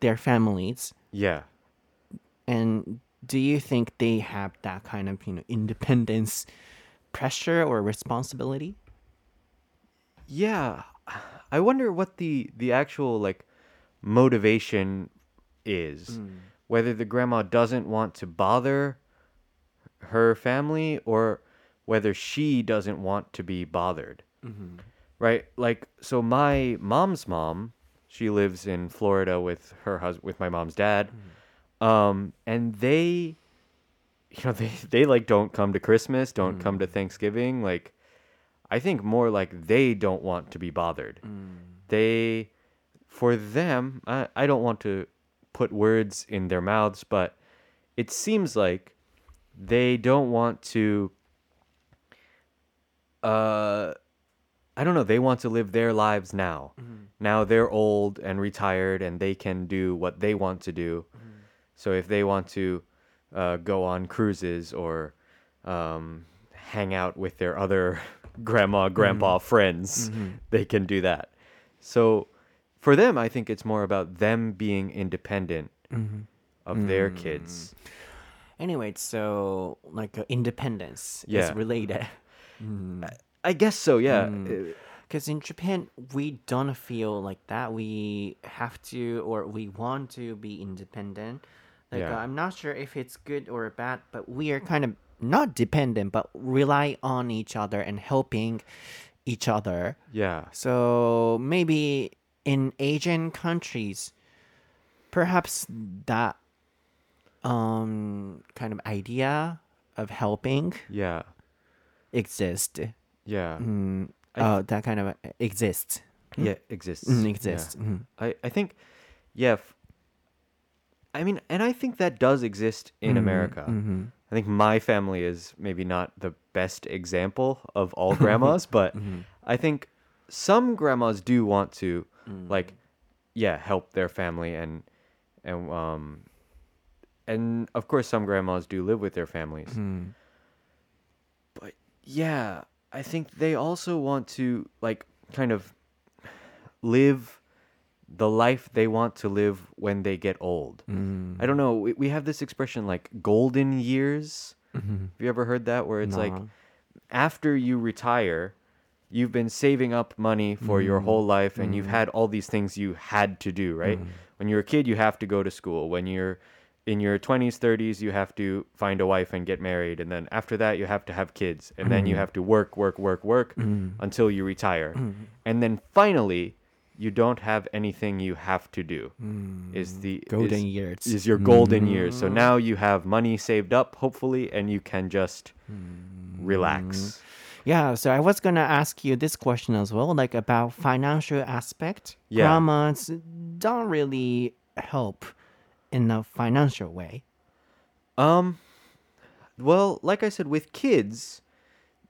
their families Yeah. and do you think they have that kind of you know independence pressure or responsibility Yeah. I wonder what the the actual like motivation is. Mm. Whether the grandma doesn't want to bother her family or whether she doesn't want to be bothered. Mm-hmm. Right? Like so my mom's mom, she lives in Florida with her husband with my mom's dad. Mm-hmm. Um and they you know they they like don't come to Christmas, don't come to mm-hmm. Thanksgiving like I think more like they don't want to be bothered. Mm. They, for them, I, I don't want to put words in their mouths, but it seems like they don't want to. Uh, I don't know. They want to live their lives now. Now they're old and retired, and they can do what they want to do. So if they want to uh, go on cruises or um, hang out with their other grandma, grandpa friends, they can do that. So for them, I think it's more about them being independent of their kids. Anyway so like uh, independence Yeah. is related I guess so, yeah. Uh, because in japan we don't feel like that we have to or we want to be independent like Yeah. uh, i'm not sure if it's good or bad but we are kind of not dependent but rely on each other and helping each other Yeah. So maybe in Asian countries, perhaps that um kind of idea of helping Yeah. exist. Yeah. Mm, uh, that kind of exists. Yeah, exists. Mm, Yeah. exists. Mhm. I, I think, yeah. F- I mean, and I think that does exist in America. mhm. I think my family is maybe not the best example of all grandmas, but I think some grandmas do want to like yeah help their family and and um and of course some grandmas do live with their families. Hmm. But yeah i think they also want to like kind of live the life they want to live when they get old. Hmm. I don't know we, we have this expression like golden years. Mm-hmm. Have you ever heard that? Where it's like after you retire you've been saving up money for your hmm. whole life and you've had all these things you had to do right? When you're a kid you have to go to school. When you're in your 20s 30s you have to find a wife and get married and then after that you have to have kids and then you mm. have to work work work work mm. until you retire. Mm. And then finally you don't have anything you have to do is the Golden is, years. is your golden years. So now you have money saved up hopefully and you can just relax. Yeah, so I was gonna ask you this question as well, like about financial aspect. Yeah. Grandmas don't really help in a financial way. Um, well, like I said, with kids,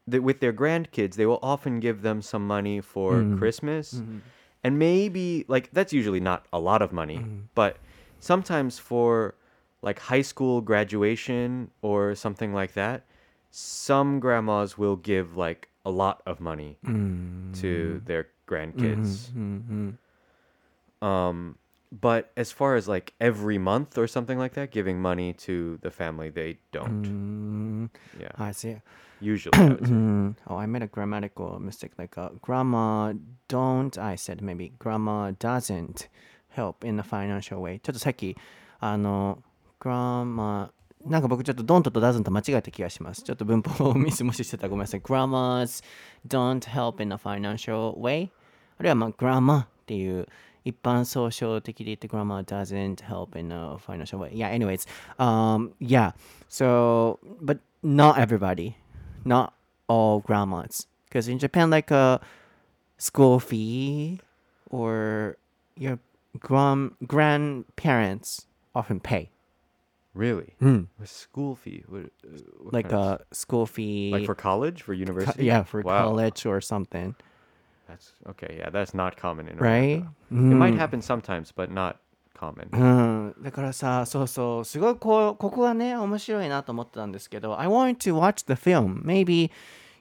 with their grandkids, they will often give them some money for mm-hmm. Christmas, mm-hmm. and maybe like that's usually not a lot of money, mm-hmm. but sometimes for like high school graduation or something like that, some grandmas will give like a lot of money mm. to their grandkids. Um, but as far as like every month or something like that, giving money to the family, they don't. Yeah, I see. usually. I would say. Mm, oh, I made a grammatical mistake. Like uh, grandma don't. I said maybe grandma doesn't help in a financial way. ちょっとさっきあの grandma なんか僕ちょっと don't と doesn't 間違えた気がします。ちょっと文法ミスもししてたらごめんなさい。grandmas don't help in a financial way あるいはまあ grandma っていう 一般総称的で言って grandma doesn't help in a financial way. Yeah, anyways. Um, yeah. So, but not everybody not all grandmas because in japan like a school fee or your grand grandparents often pay Really? Mm. A school fee? What, uh, what like kind of- a school fee like for college, for co- university? yeah for Wow. college or something That's okay. Yeah, that's not common in right America. It might Mm. happen sometimes, but not common. うん、だからさそうそうすごいこうここがね面白いなと思ってたんですけど I want to watch the film maybe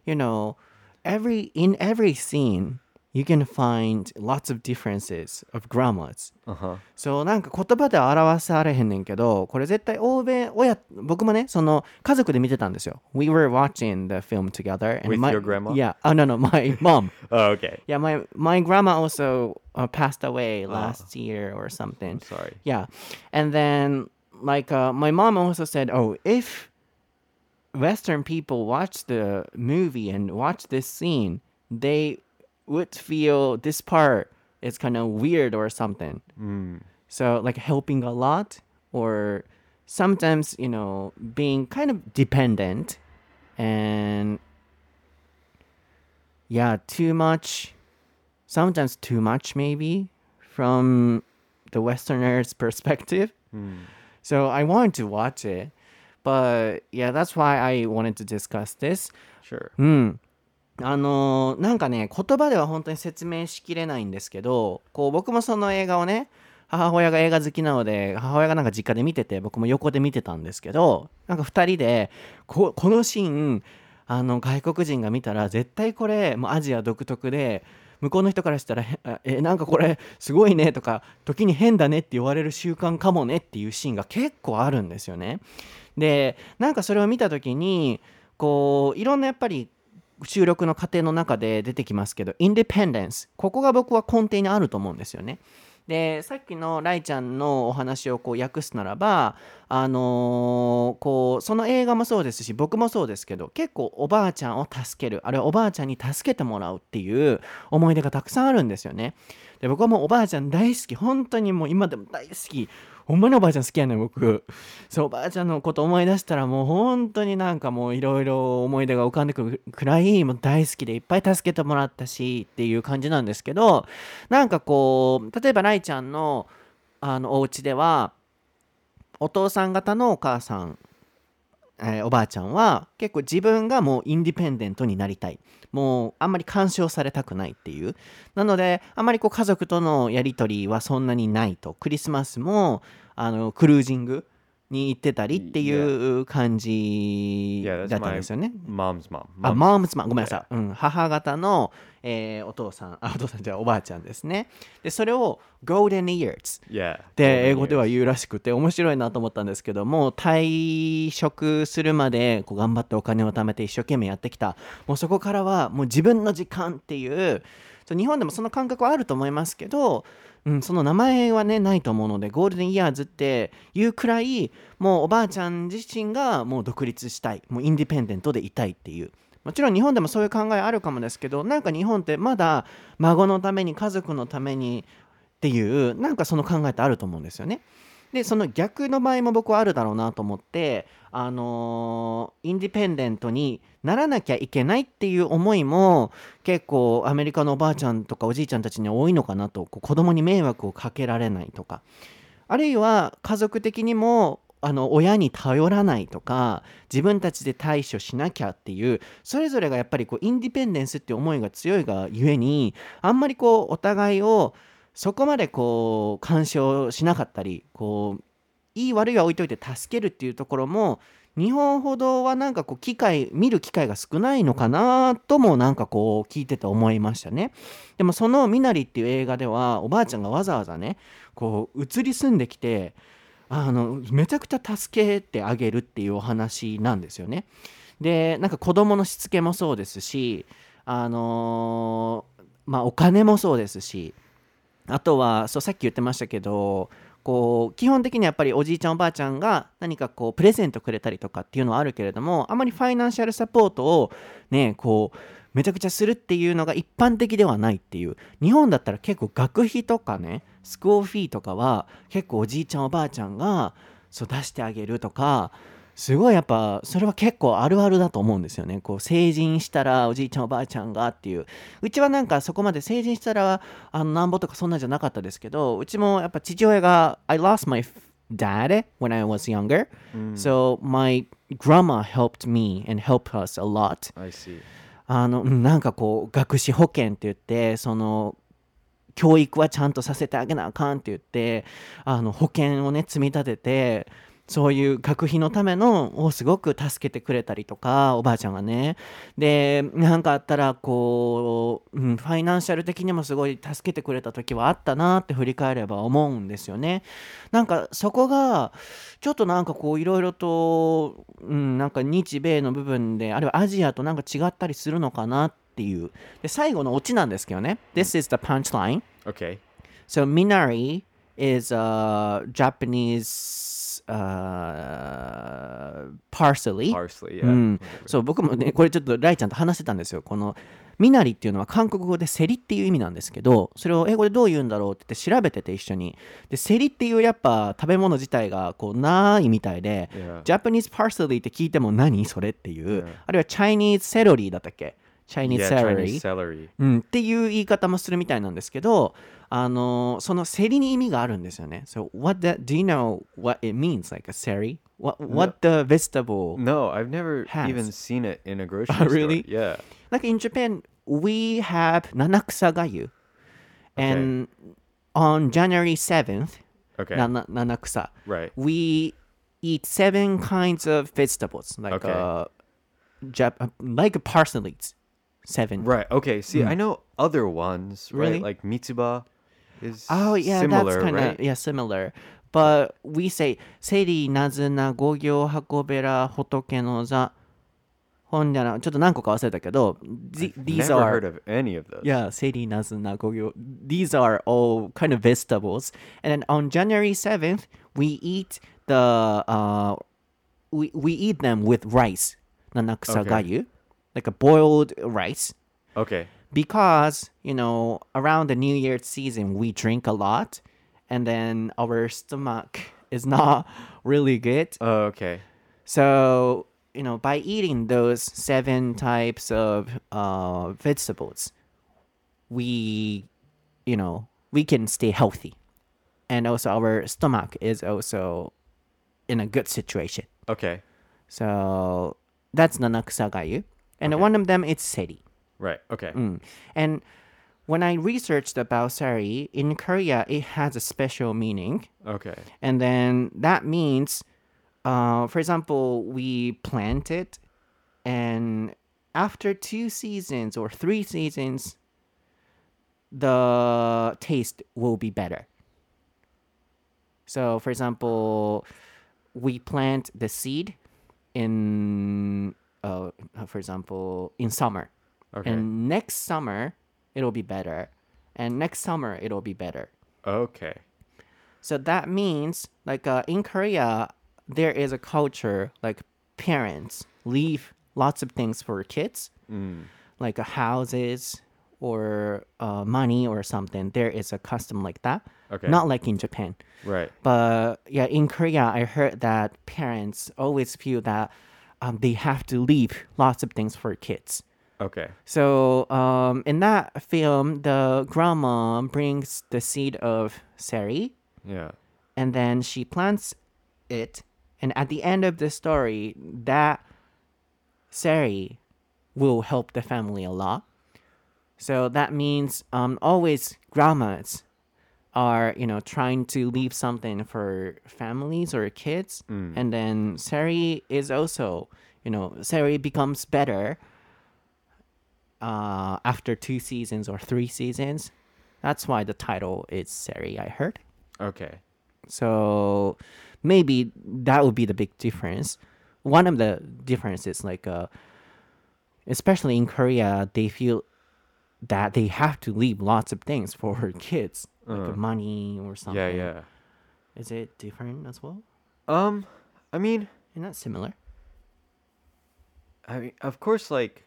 you know every in every scene you can find lots of differences of grandmas Uh huh. そうなんか言葉では表されへんねんけどこれ絶対欧米親僕もねその家族で見てたんですよ We were watching the film together and With my, your grandma? Yeah oh no no my mom Oh, okay. Yeah my my grandma also uh, passed away last year or something I'm sorry. yeah. And then, like, uh, my mom also said, oh, if Western people watch the movie and watch this scene, they would feel this part is kind of weird or something. Mm. So, like, helping a lot or sometimes, you know, being kind of dependent and, yeah, too much, sometimes too much, maybe, from the Westerner's perspective. Mm. So I wanted to watch it. But yeah, that's why I wanted to discuss this. Sure. うん。あのーなんかね、言葉では本当に説明しきれないんですけど、こう僕もその映画をね、母親が映画好きなので、母親がなんか実家で見てて、僕も横で見てたんですけど、なんか2人で、ここのシーン、あの外国人が見たら、絶対これ、もうアジア独特で、向こうの人からしたら、え、なんかこれ、すごいねとか、時に変だねって言われる習慣かもねっていうシーンが結構あるんですよね。で、なんかそれを見た時に、こう、いろんなやっぱり、収録の過程の中で出てきますけど、インディペンデンス。ここが僕は根底にあると思うんですよね。で、さっきのライちゃんのお話をこう訳すならば、あのーこう、その映画もそうですし、僕もそうですけど、結構おばあちゃんを助ける、あるいはおばあちゃんに助けてもらうっていう思い出がたくさんあるんですよね。で、僕はもうおばあちゃん大好き。本当にもう今でも大好き。ほんまにおばあちゃん好きやねん僕。そうおばあちゃんのこと思い出したらもう本当になんかもういろいろ思い出が浮かんでくるくらいもう大好きでいっぱい助けてもらったしっていう感じなんですけどなんかこう例えばライちゃんのあのお家ではお父さん方のお母さんえーおばあちゃんは結構自分がもうインディペンデントになりたい。もうあんまり干渉されたくないっていう。なのであんまりこう家族とのやり取りはそんなにないと。クリスマスもあのクルージングに行ってたりっていう感じだったんですよね。mom's mom. あ、ごめんなさい。うん、母方の、えーお父さん、あ、お父さんじゃあおばあちゃんですね。で、それを Golden Years. で英語では.言うらしくて面白いなと思ったんですけども退職するまでこう頑張ってお金を貯めて一生懸命やってきたもうそこからはもう自分の時間っていう日本でもその感覚はあると思いますけど、うん、その名前はねないと思うのでゴールデンイヤーズっていうくらいもうおばあちゃん自身がもう独立したいもうインディペンデントでいたいっていうもちろん日本でもそういう考えあるかもですけどなんか日本ってまだ孫のために家族のためにっていうなんかその考えってあると思うんですよね。でその逆の場合も僕はあるだろうなと思って、あのーインディペンデントにならなきゃいけないっていう思いも結構アメリカのおばあちゃんとかおじいちゃんたちに多いのかなとこう子供に迷惑をかけられないとか。あるいは家族的にもあの親に頼らないとか自分たちで対処しなきゃっていうそれぞれがやっぱりこうインディペンデンスっていう思いが強いがゆえにあんまりこうお互いをそこまでこう干渉しなかったりこういい悪いは置いといて助けるっていうところも日本ほどはなんかこう機会見る機会が少ないのかなともなんかこう聞いてて思いましたね。でもその「みなり」っていう映画ではおばあちゃんがわざわざねこう移り住んできてあのめちゃくちゃ助けてあげるっていうお話なんですよね。でなんか子供のしつけもそうですしあのーまあお金もそうですしあとはそうさっき言ってましたけどこう基本的にやっぱりおじいちゃんおばあちゃんが何かこうプレゼントくれたりとかっていうのはあるけれどもあまりファイナンシャルサポートをねこうめちゃくちゃするっていうのが一般的ではないっていう。日本だったら結構学費とかねスクーフィーとかは結構おじいちゃんおばあちゃんがそう出してあげるとかすごいやっぱそれは結構あるあるだと思うんですよね。こう成人したらおじいちゃんおばあちゃんがっていう。うちはなんかそこまで成人したらあのなんぼとかそんなんじゃなかったですけどうちもやっぱ父親が I lost my dad when I was younger、so my grandma helped me and helped us a lot. I see. あのうんなんかこう学資保険って言ってその教育はちゃんとさせてあげなあかんって言ってあの保険をね積み立ててそういう学費のためのをすごく助けてくれたりとかおばあちゃんがね。でなんかあったらこう、うん、ファイナンシャル的にもすごい助けてくれた時はあったなって振り返れば思うんですよね。なんかそこがちょっとなんかこういろいろと、うん、なんか日米の部分であるいはアジアとなんか違ったりするのかなっていう。で最後のオチなんですけどね。This is the punchline. Okay. So Minari is a Japanese uh, parsley. Parsley. Yeah. うん.そう僕もねこれちょっとライちゃんと話してたんですよこのミナリっていうのは韓国語でセリっていう意味なんですけどそれを英語でどう言うんだろうって言って調べてて一緒にでセリっていうやっぱ食べ物自体がこうないみたいで Yeah. ジャパニーズパーソリーって聞いても何それっていう、Yeah. あるいはチャイニーズセロリーだったっけ？チャイニーズ Yeah, セロリ Chinese ー celery. うん、っていう言い方もするみたいなんですけど、あのそのセリに意味があるんですよね。So, what that, do you know what it means, like a seri? What, what the vegetable? No, I've never Has. even seen it in a grocery Oh, store. really? Yeah. Like in Japan, we have nanaksa gayu. And on January 7th, Okay. nana, nanaksa, right. we eat seven kinds of vegetables, like Okay. uh, Jap- like parsnips. Seven. Right. Okay. See, I know other ones, Hmm. Really? right? Like Mitsuba is Oh yeah, similar, that's kind of right? yeah similar. But we say セリナズナ五行運べら仏の座。ほんじゃなちょっと何個か忘れたけど、th- these Never are heard of any of those. yeah セリナズナ五行 these are all kind of vegetables. And then on January 7th, we eat the uh we we eat them with rice. 七草がゆ like a boiled rice. Okay. because you know around the new year season we drink a lot and then our stomach is not really good Oh, okay. so you know by eating those seven types of uh, vegetables we you know we can stay healthy and also our stomach is also in a good situation Okay. So that's Nanakusagayu. And Okay. one of them is Seri. Right. Okay. Mm. And when I researched about Seri, in Korea it has a special meaning. Okay. And then that means, uh, for example, we plant it, and after two seasons or three seasons, the taste will be better. So, for example, we plant the seed in, uh, for example, in summer. Okay. And next summer, it'll be better. And next summer, it'll be better. okay. So that means, like uh, in Korea, there is a culture like parents leave lots of things for kids, Mm. like uh, houses or uh, money or something. There is a custom like that. Okay. Not like in Japan. Right. But yeah, in Korea, I heard that parents always feel that um, they have to leave lots of things for kids. Okay. So um, in that film, the grandma brings the seed of Seri Yeah. and then she plants it and at the end of the story that Seri will help the family a lot so that means um, always grandmas are you know trying to leave something for families or kids Mm. and then Seri is also you know Seri becomes better uh, after two seasons or three seasons that's why the title is Seri i heard Okay. so maybe that would be the big difference. One of the differences, like, uh, especially in Korea, they feel that they have to leave lots of things for kids, like Uh. money or something. Yeah. Yeah. Is it different as well? Um. I mean, Isn't that similar? I mean, of course, like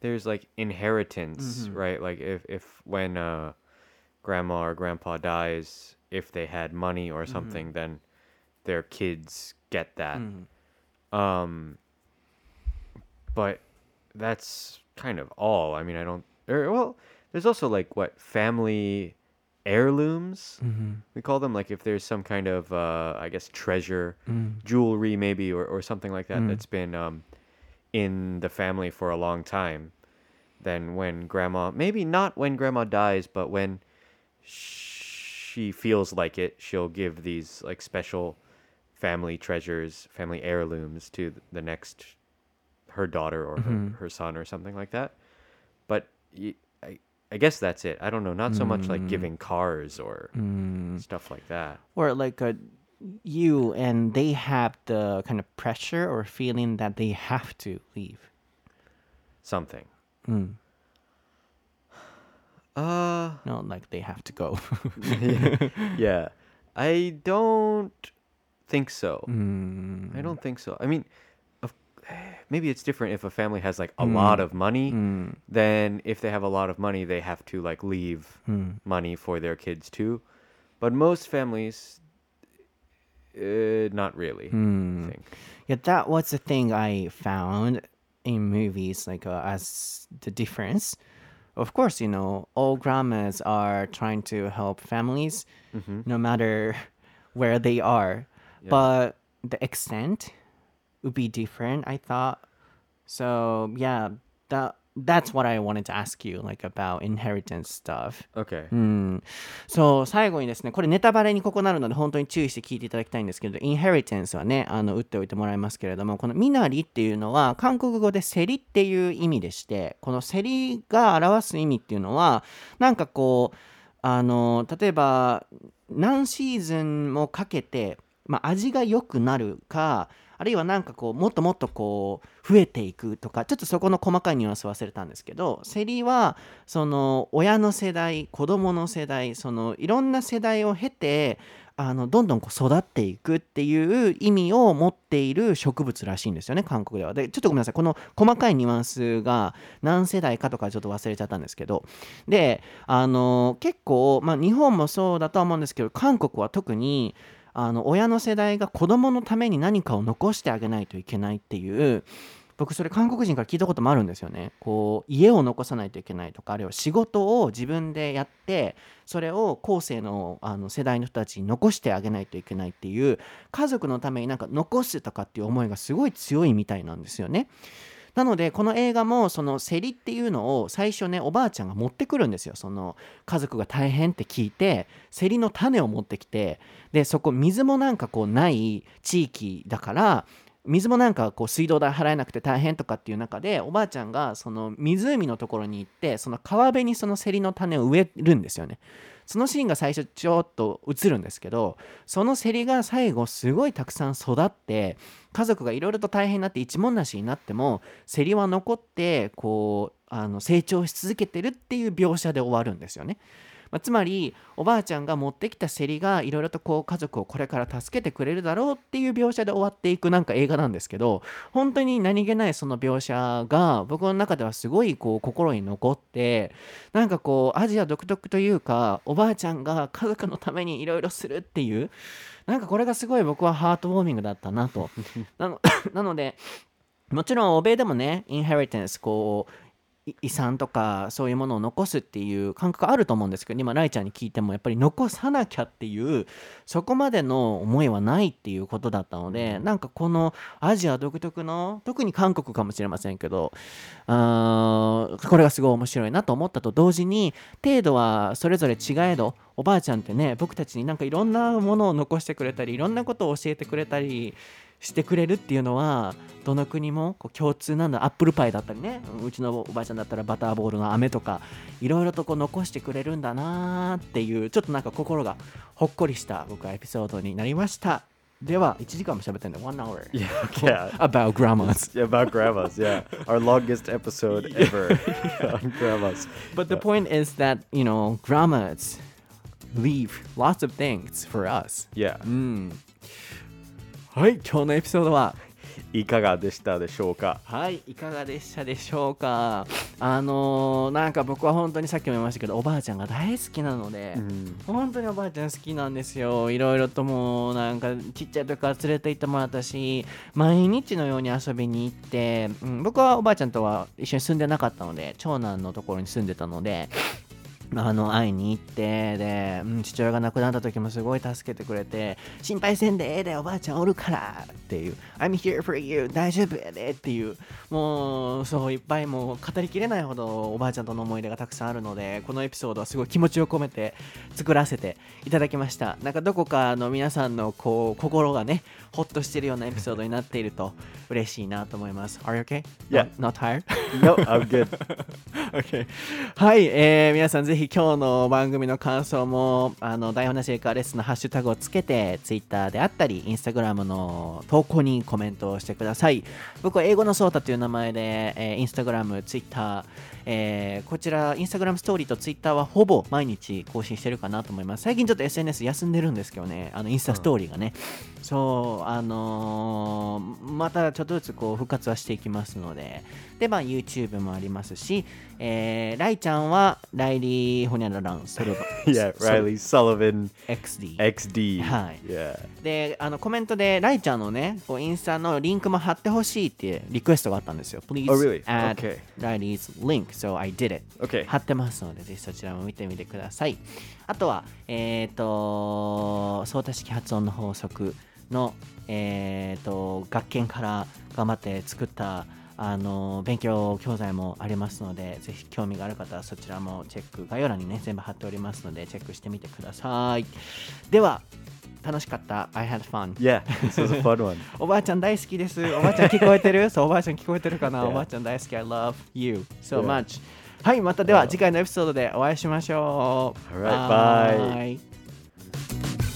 there's like inheritance, Mhm. right? Like if if when uh, grandma or grandpa dies, if they had money or something, then their kids get that. Mm. Um. But that's kind of all. I mean, I don't. Or, well, there's also like what family heirlooms Mm-hmm. we call them. Like if there's some kind of uh, I guess treasure Mm. jewelry maybe or, or something like that Mm. that's been um, in the family for a long time then when grandma maybe not when grandma dies but when she feels like it she'll give these like special family treasures family heirlooms to the next her daughter or her, Mhm. her son or something like that but I, I guess that's it i don't know not so much like Mm. giving cars or Mm. stuff like that Or like uh, you and they have the kind of pressure or feeling that they have to leave. something Mm. uh Not like they have to go. yeah. I don't think so. Mm. I don't think so. I mean, of, maybe it's different if a family has like a lot Mm. of money. Mm. Then if they have a lot of money, they have to like leave Mm. money for their kids too. But most families, uh, not really. I Mm. think. Yeah, that was the thing I found in movies, like uh, as the difference. Of course, you know, all grandmas are trying to help families, Mhm. no matter where they are. Yeah. But the extent would be different, I thought. So yeah, that that's what I wanted to ask you, like about inheritance stuff. Okay. うん、そう最後にですねこれネタバレにここなるので本当に注意して聞いていただきたいんですけどインヘリテンスはねあの打っておいてもらいますけれどもこのミナリっていうのは韓国語で競りっていう意味でしてこの競りが表す意味っていうのはなんかこうあの例えば何シーズンもかけて、まあ、味が良くなるかあるいはなんかこうもっともっとこう増えていくとかちょっとそこの細かいニュアンス忘れたんですけど競りはその親の世代子供の世代そのいろんな世代を経てあのどんどんこう育っていくっていう意味を持っている植物らしいんですよね韓国では。でちょっとごめんなさいこの細かいニュアンスが何世代かとかちょっと忘れちゃったんですけどであの結構、まあ、日本もそうだとは思うんですけど韓国は特にあの親の世代が子供のために何かを残してあげないといけないっていう僕それ韓国人から聞いたこともあるんですよねこう家を残さないといけないとかあるいは仕事を自分でやってそれを後世のあの世代の人たちに残してあげないといけないっていう家族のためになんか残すとかっていう思いがすごい強いみたいなんですよね。なのでこの映画もその競りっていうのを最初ねおばあちゃんが持ってくるんですよその家族が大変って聞いて競りの種を持ってきてでそこ水もなんかこうない地域だから水もなんかこう水道代払えなくて大変とかっていう中でおばあちゃんがその湖のところに行ってその川辺にその競りの種を植えるんですよね。そのシーンが最初ちょっと映るんですけどその競りが最後すごいたくさん育って家族がいろいろと大変になって一文無しになっても競りは残ってこうあの成長し続けてるっていう描写で終わるんですよね。まあ、つまりおばあちゃんが持ってきた競りがいろいろとこう家族をこれから助けてくれるだろうっていう描写で終わっていくなんか映画なんですけど本当に何気ないその描写が僕の中ではすごいこう心に残ってなんかこうアジア独特というかおばあちゃんが家族のためにいろいろするっていうなんかこれがすごい僕はハートウォーミングだったなと。なの なのでもちろん欧米でもねインヘリテンスこう遺産とかそういうものを残すっていう感覚あると思うんですけど今ライちゃんに聞いてもやっぱり残さなきゃっていうそこまでの思いはないっていうことだったのでなんかこのアジア独特の特に韓国かもしれませんけどあこれがすごい面白いなと思ったと同時に程度はそれぞれ違えどおばあちゃんってね僕たちになんかいろんなものを残してくれたりいろんなことを教えてくれたりしてくれるっていうのはどの国もこう共通なんだアップルパイだったりねうちのおばあちゃんだったらバターボールの飴とかいろいろとこう残してくれるんだなーっていうちょっとなんか心がほっこりした僕はエピソードになりましたでは1時間も喋ってんだ1 hour Yeah, yeah. about grandmas Yeah, about grandmas. Yeah, our longest episode ever on grandmas. but the point is that you know grandmas leave lots of things for us Yeah. うんはい今日のエピソードはいかがでしたでしょうか？はい、いかがでしたでしょうか？あのーなんか僕は本当にさっきも言いましたけど、おばあちゃんが大好きなので、本当におばあちゃん好きなんですよ。いろいろともうなんかちっちゃい時から連れて行ってもらったし、毎日のように遊びに行って、うん、僕はおばあちゃんとは一緒に住んでなかったので、長男のところに住んでたので、あの会いに行ってで、うん、父親が亡くなった時もすごい助けてくれて心配せんでええでおばあちゃんおるからっていう I'm here for you 大丈夫やでっていうもうそういっぱいもう語りきれないほどおばあちゃんとの思い出がたくさんあるのでこのエピソードはすごい気持ちを込めて作らせていただきましたなんかどこかの皆さんのこう心がねほっとしてるようなエピソードになっていると嬉しいなと思います Are you okay? Yeah. Not, not tired? No, I'm good. Okay. はい、えー皆さんぜひひ今日の番組の感想もあの台本なし英会話レッスンのハッシュタグをつけて Twitter であったり Instagram の投稿にコメントをしてください。僕は英語のソータという名前で、えー、Instagram、Twitter、えーこちら Instagram ストーリーと Twitter はほぼ毎日更新してるかなと思います。最近ちょっと SNS 休んでるんですけどね。あのインスタストーリーがね、そうあのーまたちょっとずつこう復活はしていきますのででまあ YouTube もありますし、えーライちゃんはライリー・ホニャラランソルバ Yeah, Riley Sullivan, XD XD. Hi. Yeah. であのコメントでライちゃんのねこうインスタのリンクも貼ってほしいってリクエストがあったんですよ Please Oh, really? add Okay. Riley's link so I did it Okay. 貼ってますのでぜひそちらも見てみてくださいあとはえっ、と相対式発音の法則のえっ、と学研から頑張って作ったあの勉強教材もありますのでぜひ興味がある方はそちらもチェック概要欄にね全部貼っておりますのでチェックしてみてくださいでは楽しかった I had fun Yeah, this was a fun one. おばあちゃん大好きです。おばあちゃん聞こえてる？そう、おばあちゃん聞こえてるかな？おばあちゃん大好き。I love you so much. はい、またでは.次回のエピソードでお会いしましょう。Alright. Bye